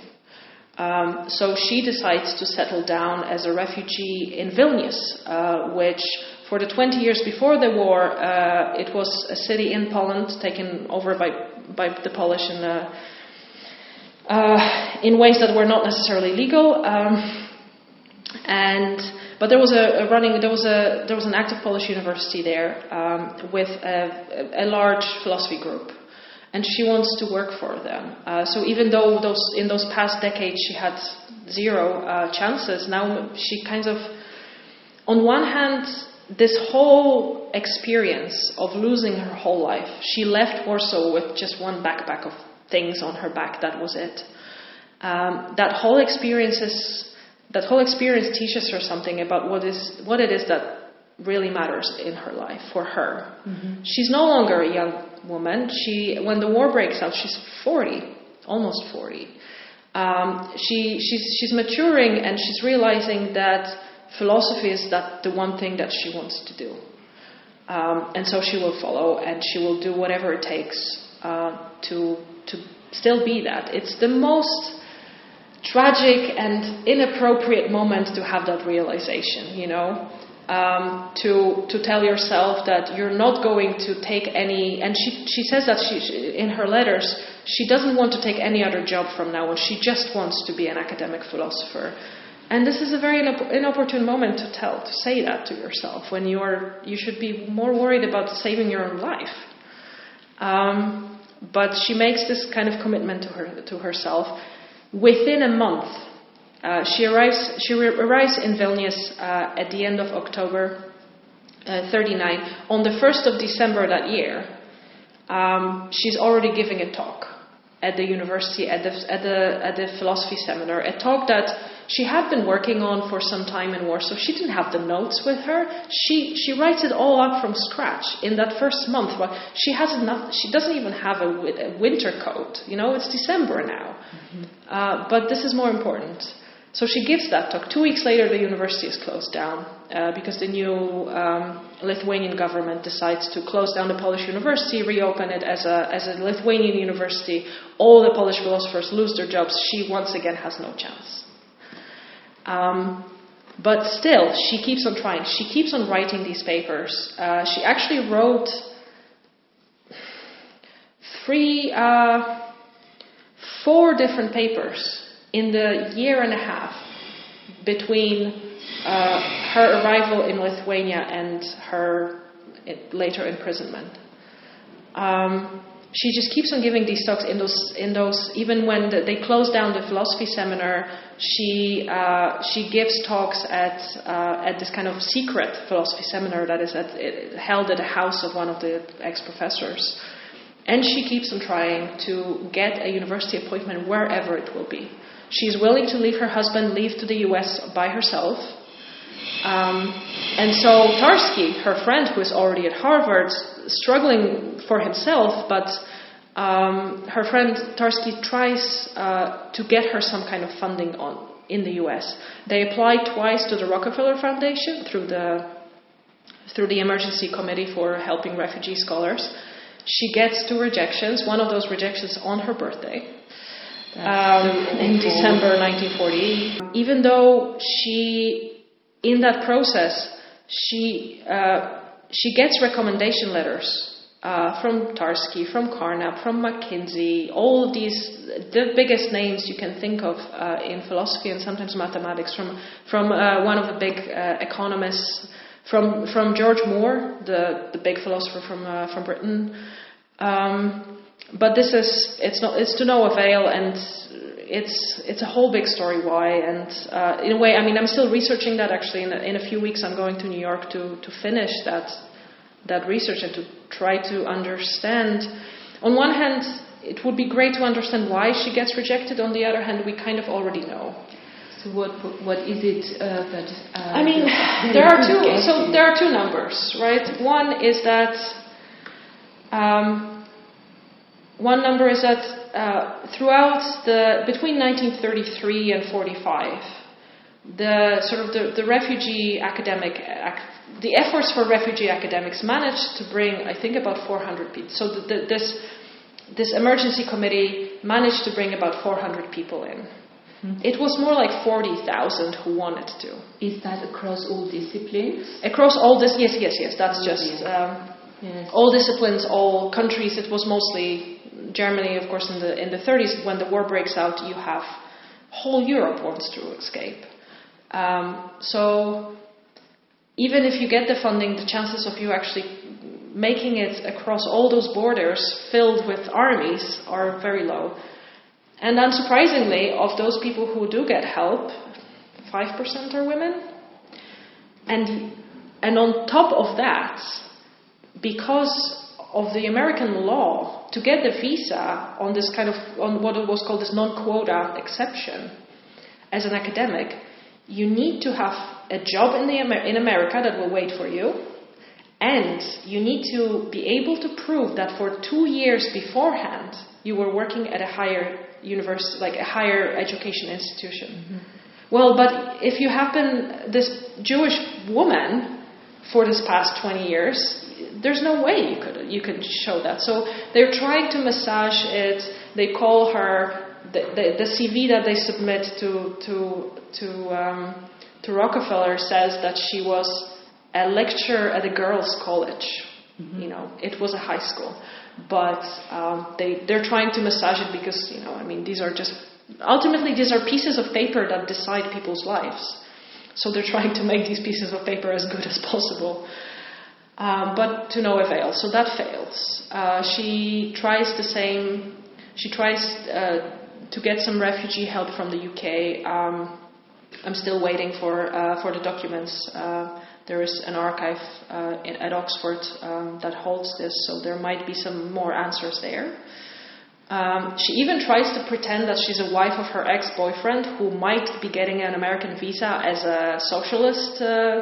Um, so she decides to settle down as a refugee in Vilnius, uh, which for the 20 years before the war, uh, it was a city in Poland taken over by, by the Polish in, uh, uh, in ways that were not necessarily legal. Um, and but there was a, a, running there was a there was an active Polish university there um, with a, a, large philosophy group, and she wants to work for them. Uh, so even though those in those past decades she had zero uh, chances, now she kind of on one hand this whole experience of losing her whole life, she left Warsaw with just one backpack of things on her back. That was it. Um, that whole experience is, that whole experience teaches her something about what is what it is that really matters in her life for her. Mm-hmm. She's no longer a young woman. She, when the war breaks out, she's 40, almost 40. Um, she, she's, she's maturing and she's realizing that philosophy is that the one thing that she wants to do. Um, and so she will follow and she will do whatever it takes uh, to, to still be that. It's the most tragic and inappropriate moment to have that realization, you know. Um, to to tell yourself that you're not going to take any, and she she says that she, in her letters she doesn't want to take any other job from now on. She just wants to be an academic philosopher. And this is a very inopportune moment to tell, to say that to yourself when you are, you should be more worried about saving your own life. Um, but she makes this kind of commitment to her to herself. Within a month, uh, she arrives. She arrives in Vilnius uh, at the end of October uh, 39. On the first of December that year, um, she's already giving a talk at the university at the at the at the philosophy seminar. A talk that she had been working on for some time in Warsaw. She didn't have the notes with her. She she writes it all up from scratch in that first month. Well, she has enough. She doesn't even have a, a winter coat. You know, it's December now. Mm-hmm. Uh, but this is more important. So she gives that talk. Two weeks later, the university is closed down uh, because the new um, Lithuanian government decides to close down the Polish university, reopen it as a, as a Lithuanian university. All the Polish philosophers lose their jobs. She once again has no chance. Um, but still, she keeps on trying. She keeps on writing these papers. Uh, she actually wrote three, uh, four different papers in the year and a half between uh, her arrival in Lithuania and her later imprisonment. Um, she just keeps on giving these talks in those, in those even when the, they close down the philosophy seminar, she, uh, she gives talks at, uh, at this kind of secret philosophy seminar that is at, held at the house of one of the ex professors. And she keeps on trying to get a university appointment wherever it will be. She's willing to leave her husband, leave to the US by herself. Um, and so Tarski, her friend who is already at Harvard, struggling for himself, but um, her friend Tarski tries uh, to get her some kind of funding on in the U.S. They apply twice to the Rockefeller Foundation through the through the emergency committee for helping refugee scholars. She gets two rejections. One of those rejections on her birthday. Um, in December 1940. Even though she, in that process, she uh, she gets recommendation letters uh, from Tarski, from Carnap, from McKinsey, all of these, the biggest names you can think of uh, in philosophy and sometimes mathematics, from, from uh, one of the big uh, economists, from, from George Moore, the, the big philosopher from, uh, from Britain. Um, but this is, it's, not, it's to no avail, and it's, it's a whole big story why. And uh, in a way, I mean, I'm still researching that actually. In a, in a few weeks, I'm going to New York to, to finish that, that research and to try to understand. On one hand, it would be great to understand why she gets rejected. On the other hand, we kind of already know. So what what is it uh, that? Uh, I mean, <laughs> there are two. So <laughs> there are two numbers, right? One is that. Um, one number is that uh, throughout the between 1933 and 45, the sort of the, the refugee academic the efforts for refugee academics managed to bring I think about 400 people. So the, the, this this emergency committee managed to bring about 400 people in. Mm-hmm. It was more like 40,000 who wanted to. Is that across all disciplines? Across all this, yes, yes, yes. That's just um, yes. all disciplines, all countries. It was mostly Germany, of course, in the in the 30s, when the war breaks out, you have whole Europe wants to escape. Um, so even if you get the funding, the chances of you actually making it across all those borders filled with armies are very low. And unsurprisingly, of those people who do get help, 5% are women. And, and on top of that, because of the American law to get the visa on this kind of on what was called this non-quota exception as an academic, you need to have a job in the in America that will wait for you, and you need to be able to prove that for two years beforehand you were working at a higher university, like a higher education institution. Mm-hmm. Well, but if you have been this Jewish woman for this past 20 years, there's no way you could you could show that. So they're trying to massage it. They call her the, the, the, CV that they submit to to to um, to Rockefeller says that she was a lecturer at a girls' college. Mm-hmm. You know, it was a high school, but um, they they're trying to massage it because you know, I mean, these are just ultimately these are pieces of paper that decide people's lives. So they're trying to make these pieces of paper as good as possible. Um, but to no avail. So that fails. Uh, she tries the same. She tries uh, to get some refugee help from the UK. Um, I'm still waiting for uh, for the documents. Uh, there is an archive uh, in, at Oxford um, that holds this, so there might be some more answers there. Um, she even tries to pretend that she's a wife of her ex-boyfriend, who might be getting an American visa as a socialist uh,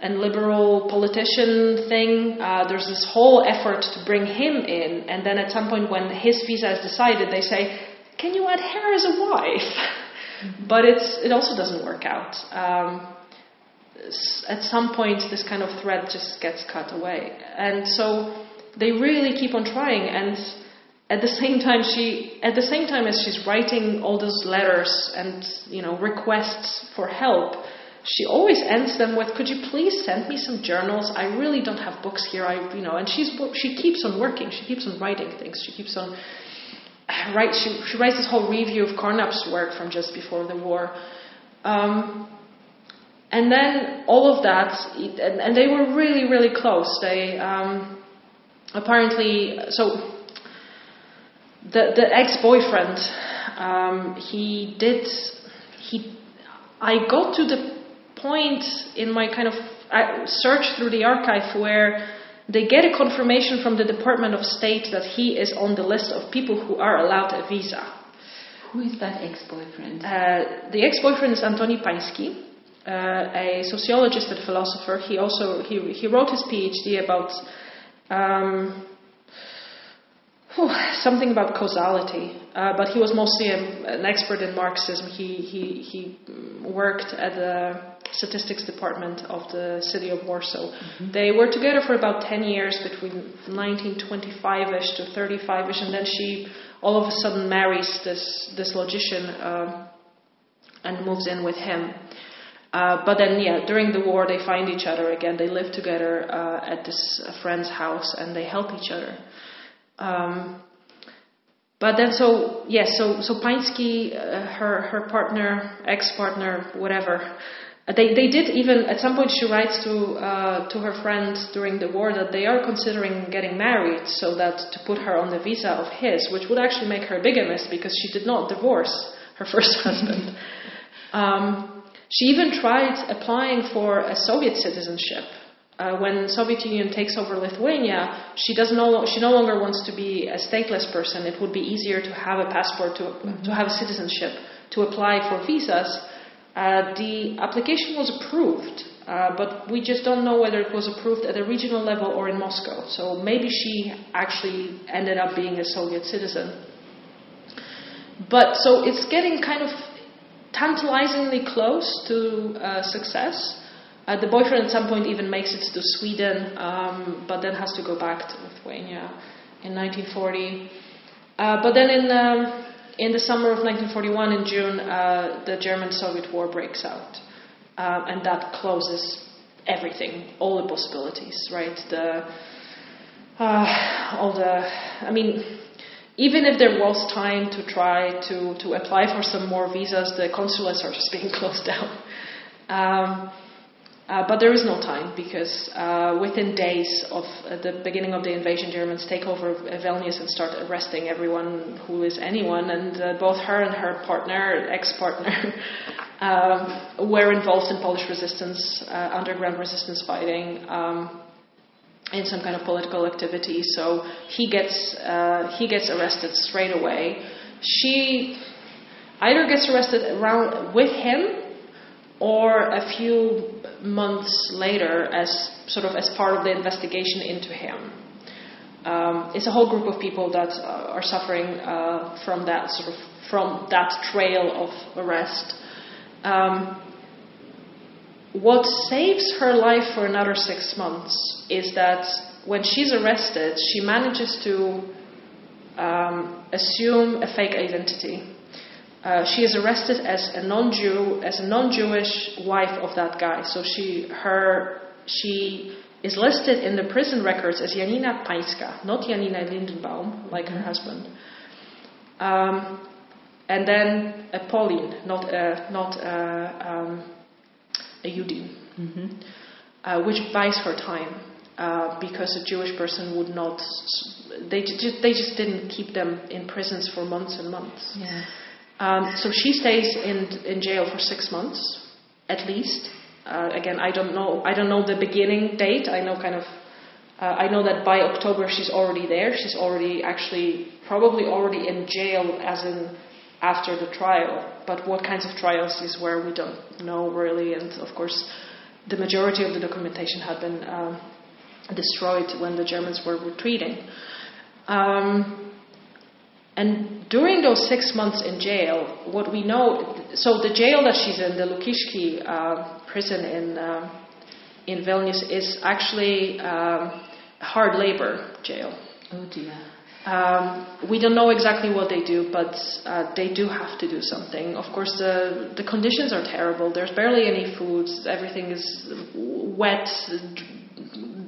and liberal politician thing. Uh, there's this whole effort to bring him in, and then at some point, when his visa is decided, they say, "Can you add her as a wife?" <laughs> But it's it also doesn't work out. Um, at some point, this kind of thread just gets cut away, and so they really keep on trying. And at the same time, she at the same time as she's writing all those letters and you know requests for help she always ends them with, "Could you please send me some journals? I really don't have books here. I, you know." And she's she keeps on working. She keeps on writing things. She keeps on write. She, she writes this whole review of Carnap's work from just before the war. Um, and then all of that, and, and, they were really, really close. They um, apparently so the the ex-boyfriend um, he did he I got to the point in my kind of search through the archive where they get a confirmation from the Department of State that he is on the list of people who are allowed a visa. Who is that ex-boyfriend? Uh, the ex-boyfriend is Antoni Pański, uh, a sociologist and philosopher. He also he, he wrote his PhD about um, whew, something about causality, uh, but he was mostly a, an expert in Marxism. He he he worked at the statistics department of the city of Warsaw. Mm-hmm. They were together for about 10 years between 1925ish to 35ish, and then she all of a sudden marries this, this logician uh, and moves in with him. Uh, but then, yeah, during the war, they find each other again. They live together uh, at this friend's house and they help each other. Um, but then, so yes, yeah, so so Pański, uh, her her partner, ex-partner, whatever, uh, they, they did even, at some point, she writes to, uh, to her friend during the war that they are considering getting married so that to put her on the visa of his, which would actually make her a bigamist because she did not divorce her first <laughs> husband. Um, she even tried applying for a Soviet citizenship. Uh, when Soviet Union takes over Lithuania, she does no she no longer wants to be a stateless person. It would be easier to have a passport to to have a citizenship to apply for visas. Uh, the application was approved, uh, but we just don't know whether it was approved at a regional level or in Moscow. So maybe she actually ended up being a Soviet citizen. But so it's getting kind of tantalizingly close to uh, success. Uh, the boyfriend at some point even makes it to Sweden, um, but then has to go back to Lithuania in 1940. Uh, but then in um, in the summer of 1941, in June, uh, the German Soviet war breaks out. Uh, and that closes everything, all the possibilities, right? The, uh, all the, I mean, even if there was time to try to, to apply for some more visas, the consulates are just being <laughs> closed down. Um, uh, but there is no time because uh, within days of uh, the beginning of the invasion, Germans take over Vilnius and start arresting everyone who is anyone. And uh, both her and her partner, ex-partner, <laughs> um, were involved in Polish resistance, uh, underground resistance fighting. Um, in some kind of political activity, so he gets uh, he gets arrested straight away. She either gets arrested around with him or a few months later as sort of as part of the investigation into him. Um, it's a whole group of people that uh, are suffering uh, from that sort of from that trail of arrest. Um, what saves her life for another six months is that when she's arrested, she manages to um, assume a fake identity. Uh, she is arrested as a non-Jew, as a non-Jewish wife of that guy. So she, her, she is listed in the prison records as Janina Pańska, not Janina Lindenbaum, like her husband. Um, and then a Polin, not a, not a, um, a Jüdin, mm-hmm. uh, which buys her time uh, because a Jewish person would not. They just, they just didn't keep them in prisons for months and months. Yeah. Um, so she stays in in jail for six months, at least. Uh, again, I don't know. I don't know the beginning date. I know kind of. Uh, I know that by October she's already there. She's already actually probably already in jail, as in after the trial. But what kinds of trials is where we don't know really. And of course, the majority of the documentation had been um, destroyed when the Germans were retreating. Um, and during those six months in jail, what we know, so the jail that she's in, the Lukishki uh, prison in uh, in Vilnius, is actually um, hard labor jail. Oh dear. Um, we don't know exactly what they do, but uh, they do have to do something. Of course, the the conditions are terrible. There's barely any food. Everything is wet,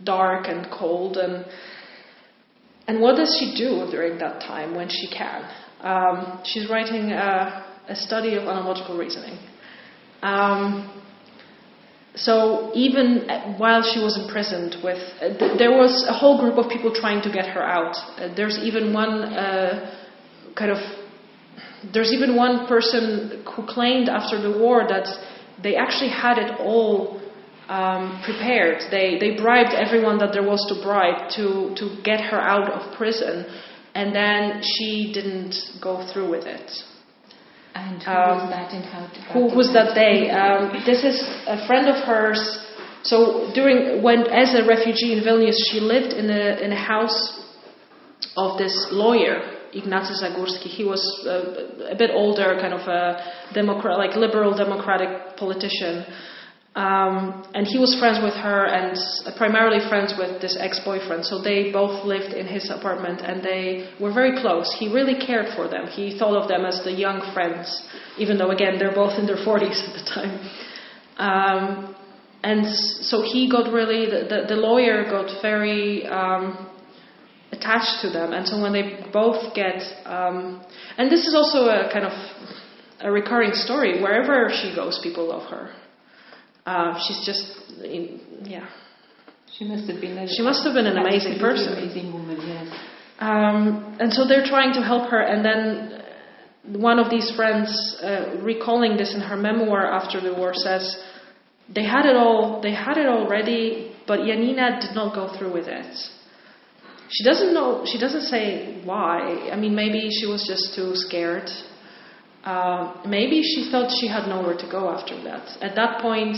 dark, and cold, and and what does she do during that time when she can? Um, she's writing a, a, study of analogical reasoning. Um, so even while she was imprisoned, with uh, th- there was a whole group of people trying to get her out. Uh, there's even one uh, kind of there's even one person who claimed after the war that they actually had it all um, prepared. They, they bribed everyone that there was to bribe to, to get her out of prison, and then she didn't go through with it. And who um, was that and how, how Who was that day? Um, this is a friend of hers. So during when as a refugee in Vilnius, she lived in a in a house of this lawyer, Ignacy Zagórski. He was uh, a bit older, kind of a democrat, like liberal democratic politician. Um, and he was friends with her and primarily friends with this ex boyfriend. So they both lived in his apartment and they were very close. He really cared for them. He thought of them as the young friends, even though, again, they're both in their 40s at the time. Um, and so he got really, the, the, the lawyer got very um, attached to them. And so when they both get, um, and this is also a kind of a recurring story, wherever she goes, people love her uh, she's just, in, yeah. She must have been. A, she must have been an amazing person. Amazing woman, yes. Um, and so they're trying to help her, and then one of these friends, uh, recalling this in her memoir after the war, says they had it all. They had it already, but Janina did not go through with it. She doesn't know. She doesn't say why. I mean, maybe she was just too scared uh, maybe she thought she had nowhere to go after that. At that point,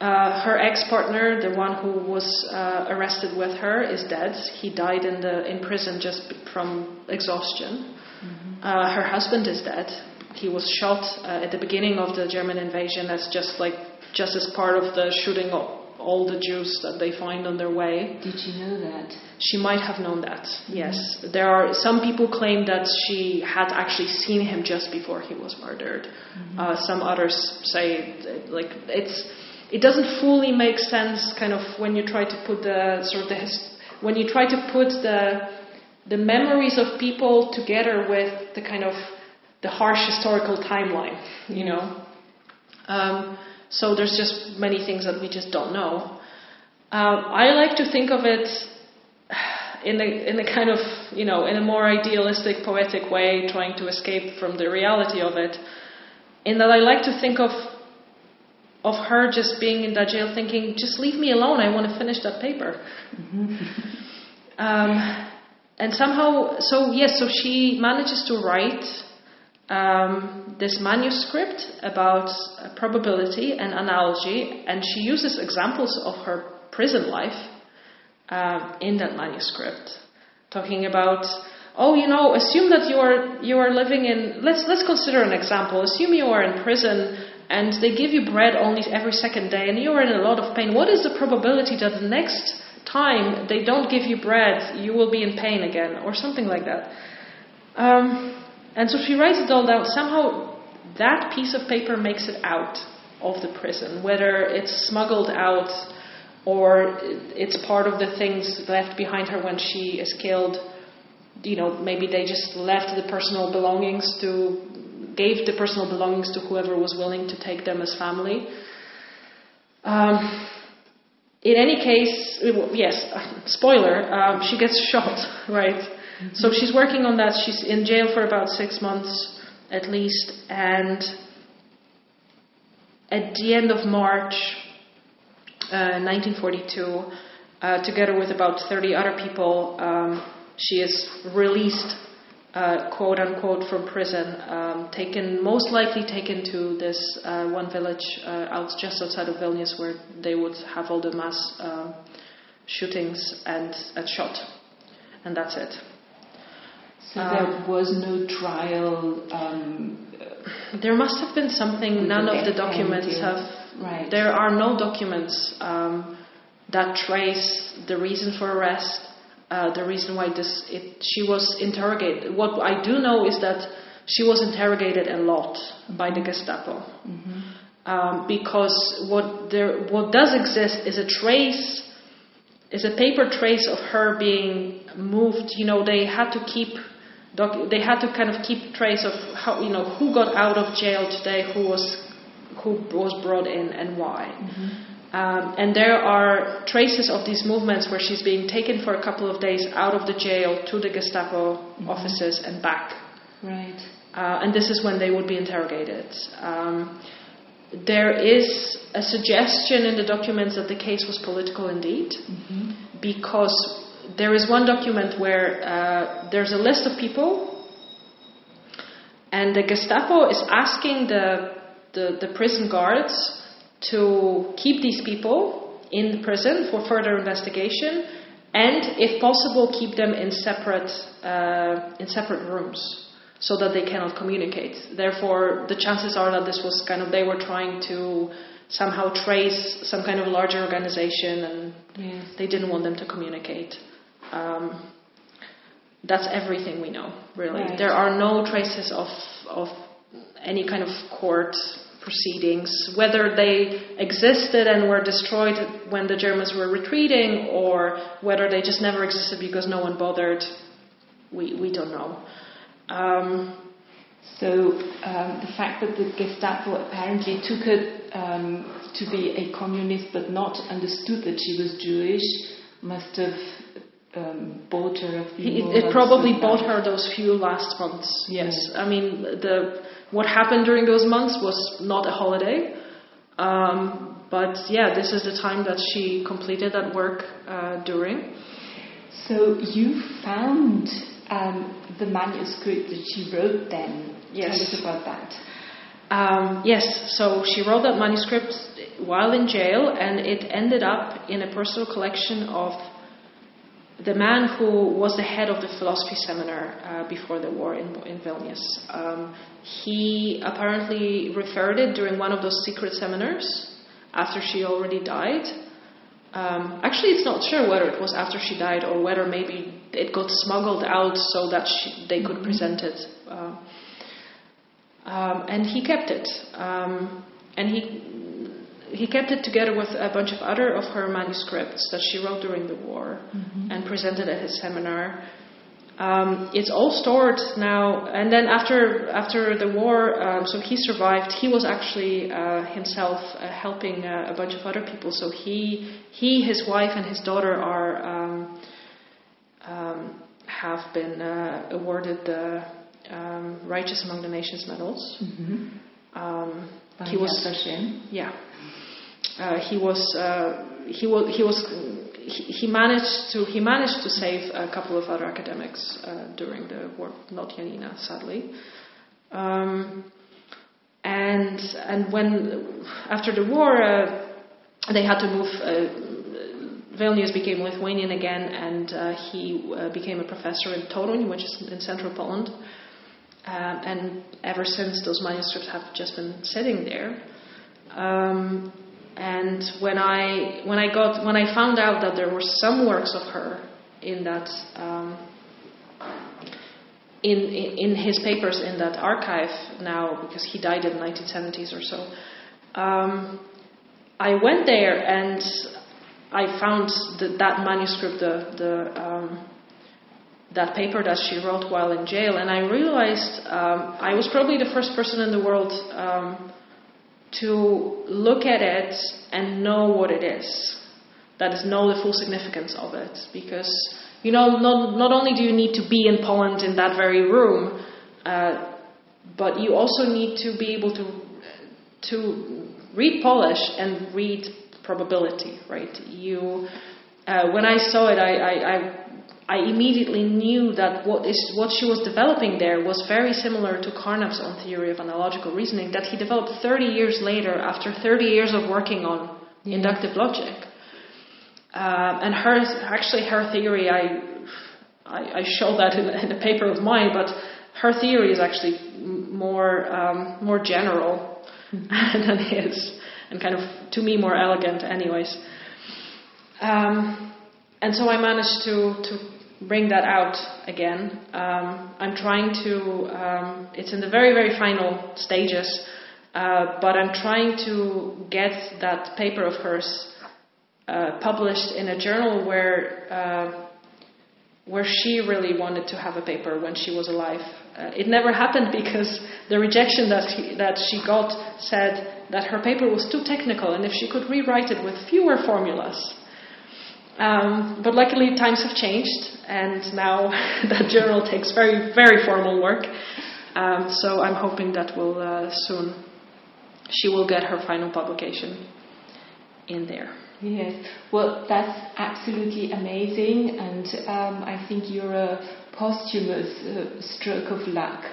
uh, her ex-partner, the one who was uh, arrested with her, is dead. He died in the in prison just from exhaustion. Mm-hmm. Uh, her husband is dead. He was shot uh, at the beginning of the German invasion as just like just as part of the shooting all the Jews that they find on their way. Did she know that? She might have known that. Mm-hmm. Yes, there are some people claim that she had actually seen him just before he was murdered. Mm-hmm. Uh, some others say like it's it doesn't fully make sense kind of when you try to put the sort of the his, when you try to put the the memories of people together with the kind of the harsh historical timeline, you know. Um, so there's just many things that we just don't know. Um, I like to think of it in a, in a kind of, you know, in a more idealistic, poetic way, trying to escape from the reality of it. In that I like to think of of her just being in that jail thinking, just leave me alone, I want to finish that paper. Mm-hmm. <laughs> um, and somehow, so yes, so she manages to write um, this manuscript about probability and analogy, and she uses examples of her prison life uh, in that manuscript, talking about, oh, you know, assume that you are you are living in. Let's let's consider an example. Assume you are in prison and they give you bread only every second day, and you are in a lot of pain. What is the probability that the next time they don't give you bread, you will be in pain again, or something like that. Um, and so she writes it all down. Somehow that piece of paper makes it out of the prison, whether it's smuggled out or it's part of the things left behind her when she is killed. You know, maybe they just left the personal belongings to, gave the personal belongings to whoever was willing to take them as family. Um, in any case, yes, <laughs> spoiler, um, she gets <laughs> shot, right? So she's working on that. She's in jail for about six months at least, and at the end of March uh, 1942, uh, together with about 30 other people, um, she is released, uh, quote unquote, from prison, um, taken, most likely taken to this uh, one village uh, out just outside of Vilnius where they would have all the mass um, shootings and, and shot. And that's it. So um, there was no trial. Um, there must have been something. None of the documents have. Right. There are no documents um, that trace the reason for arrest, uh, the reason why this. It, she was interrogated. What I do know is that she was interrogated a lot by the Gestapo. Mm-hmm. Um, because what there, what does exist is a trace, is a paper trace of her being moved. You know, they had to keep doc- they had to kind of keep trace of how you know who got out of jail today, who was who was brought in, and why. Mm-hmm. Um, and there are traces of these movements where she's being taken for a couple of days out of the jail to the Gestapo mm-hmm. offices and back. Right. Uh, and this is when they would be interrogated. Um, there is a suggestion in the documents that the case was political indeed, mm-hmm. because there is one document where uh, there's a list of people, and the Gestapo is asking the, the, the prison guards to keep these people in the prison for further investigation, and if possible, keep them in separate uh, in separate rooms so that they cannot communicate. Therefore, the chances are that this was kind of they were trying to somehow trace some kind of larger organization, and yes. they didn't want them to communicate. Um, that's everything we know, really. Right. There are no traces of, of any kind of court proceedings, whether they existed and were destroyed when the Germans were retreating, or whether they just never existed because no one bothered. We, we don't know. Um, so um, the fact that the Gestapo apparently took it um, to be a communist but not understood that she was Jewish must have um, bought her a few. It, it probably bought her those few last months. Yes, I mean the what happened during those months was not a holiday, um, but yeah, this is the time that she completed that work uh, during. So you found um, the manuscript that she wrote then. Yes. Tell us about that. Um, yes, so she wrote that manuscript while in jail, and it ended up in a personal collection of the man who was the head of the philosophy seminar uh, before the war in, in Vilnius. Um, he apparently referred it during one of those secret seminars after she already died. Um, actually, it's not sure whether it was after she died or whether maybe it got smuggled out so that she, they could mm-hmm. present it. Uh, um, and he kept it. Um, and he he kept it together with a bunch of other of her manuscripts that she wrote during the war mm-hmm. and presented at his seminar. Um, it's all stored now, and then after after the war, um, so he survived. He was actually uh, himself uh, helping uh, a bunch of other people. So he he, his wife, and his daughter are um, um have been uh, awarded the um, Righteous Among the Nations medals. Mm-hmm. Um, he was yeah uh, he was uh, he was he was he, managed to he managed to save a couple of other academics uh, during the war, not Janina, sadly. Um, and and when after the war uh, they had to move. Uh, Vilnius became Lithuanian again, and uh, he became a professor in Toruń, which is in central Poland. and ever since, those manuscripts have just been sitting there. Um, and when I when I got when I found out that there were some works of her in that um, in, in his papers in that archive now because he died in the 1970s or so. Um, I went there and I found that manuscript, the, the um, that paper that she wrote while in jail, and I realized um, I was probably the first person in the world um, to look at it and know what it is. That is, know the full significance of it, because you know, not, not only do you need to be in Poland in that very room, uh, but you also need to be able to to read Polish and read probability, right? You, uh, when I saw it, I, I, I I immediately knew that what, is, what she was developing there was very similar to Carnap's own theory of analogical reasoning that he developed 30 years later after 30 years of working on yeah. inductive logic. Uh, and her, actually, her theory, I, I, I show that in, in, a paper of mine, but her theory is actually more, um, more general mm-hmm. <laughs> than his, and kind of, to me, more elegant, anyways. Um, and so I managed to, to bring that out again. Um, I'm trying to, um, it's in the very, very final stages, uh, but I'm trying to get that paper of hers uh, published in a journal where, uh, where she really wanted to have a paper when she was alive. Uh, it never happened because the rejection that, he, that she got said that her paper was too technical and if she could rewrite it with fewer formulas, um, but luckily, times have changed, and now <laughs> that journal takes very, very formal work. Um, so I'm hoping that will uh, soon she will get her final publication in there. Yes, well, that's absolutely amazing, and um, I think you're a posthumous uh, stroke of luck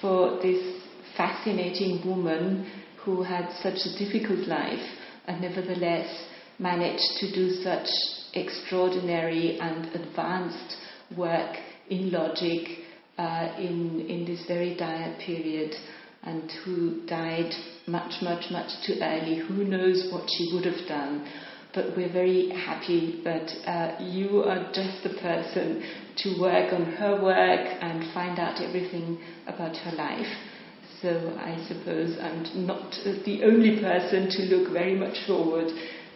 for this fascinating woman who had such a difficult life and nevertheless managed to do such extraordinary and advanced work in logic uh, in, in this very dire period and who died much, much, much too early. Who knows what she would have done? But we're very happy that uh, you are just the person to work on her work and find out everything about her life. So I suppose I'm not the only person to look very much forward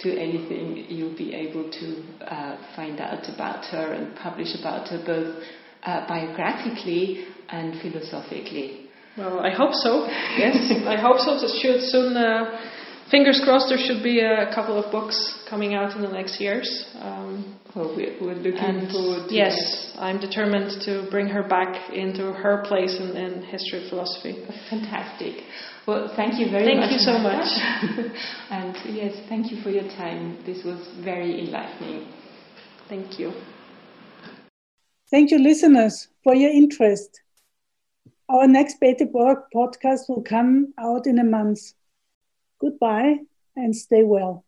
to anything you'll be able to uh, find out about her and publish about her both uh, biographically and philosophically. Well, I hope so. Yes, I hope so. It should soon. Uh, fingers crossed. There should be a couple of books coming out in the next years. Um, well, we're, looking forward. to Yes, I'm determined to bring her back into her place in, in history of philosophy. Fantastic. Well, thank you very thank much. Thank you so much. <laughs> and yes, thank you for your time. This was very enlightening. Thank you. Thank you, listeners, for your interest. Our next Borg podcast will come out in a month. Goodbye and stay well.